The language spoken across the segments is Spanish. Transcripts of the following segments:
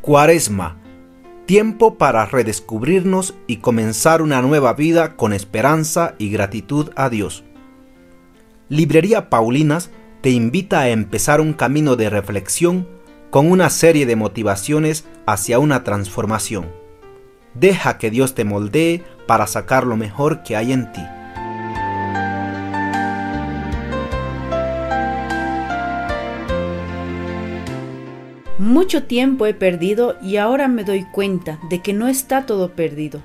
Cuaresma, tiempo para redescubrirnos y comenzar una nueva vida con esperanza y gratitud a Dios. Librería Paulinas te invita a empezar un camino de reflexión con una serie de motivaciones hacia una transformación. Deja que Dios te moldee para sacar lo mejor que hay en ti. Mucho tiempo he perdido y ahora me doy cuenta de que no está todo perdido.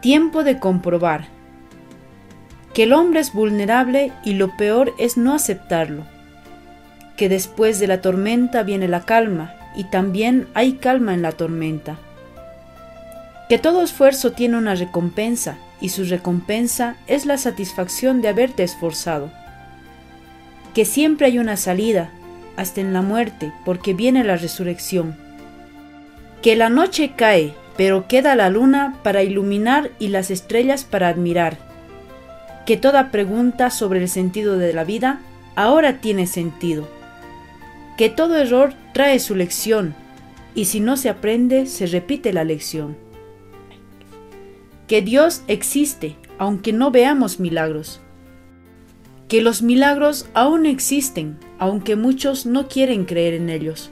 Tiempo de comprobar que el hombre es vulnerable y lo peor es no aceptarlo. Que después de la tormenta viene la calma y también hay calma en la tormenta. Que todo esfuerzo tiene una recompensa y su recompensa es la satisfacción de haberte esforzado. Que siempre hay una salida hasta en la muerte, porque viene la resurrección. Que la noche cae, pero queda la luna para iluminar y las estrellas para admirar. Que toda pregunta sobre el sentido de la vida ahora tiene sentido. Que todo error trae su lección, y si no se aprende, se repite la lección. Que Dios existe, aunque no veamos milagros que los milagros aún existen, aunque muchos no quieren creer en ellos.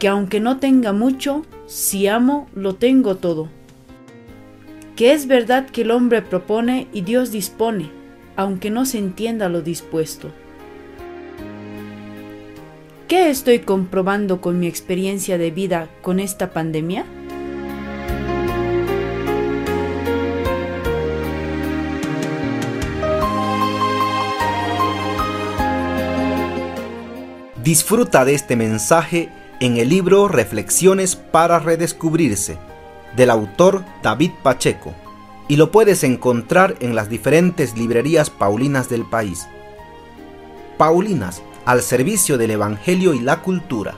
Que aunque no tenga mucho, si amo, lo tengo todo. Que es verdad que el hombre propone y Dios dispone, aunque no se entienda lo dispuesto. ¿Qué estoy comprobando con mi experiencia de vida con esta pandemia? Disfruta de este mensaje en el libro Reflexiones para Redescubrirse, del autor David Pacheco, y lo puedes encontrar en las diferentes librerías paulinas del país. Paulinas, al servicio del Evangelio y la cultura.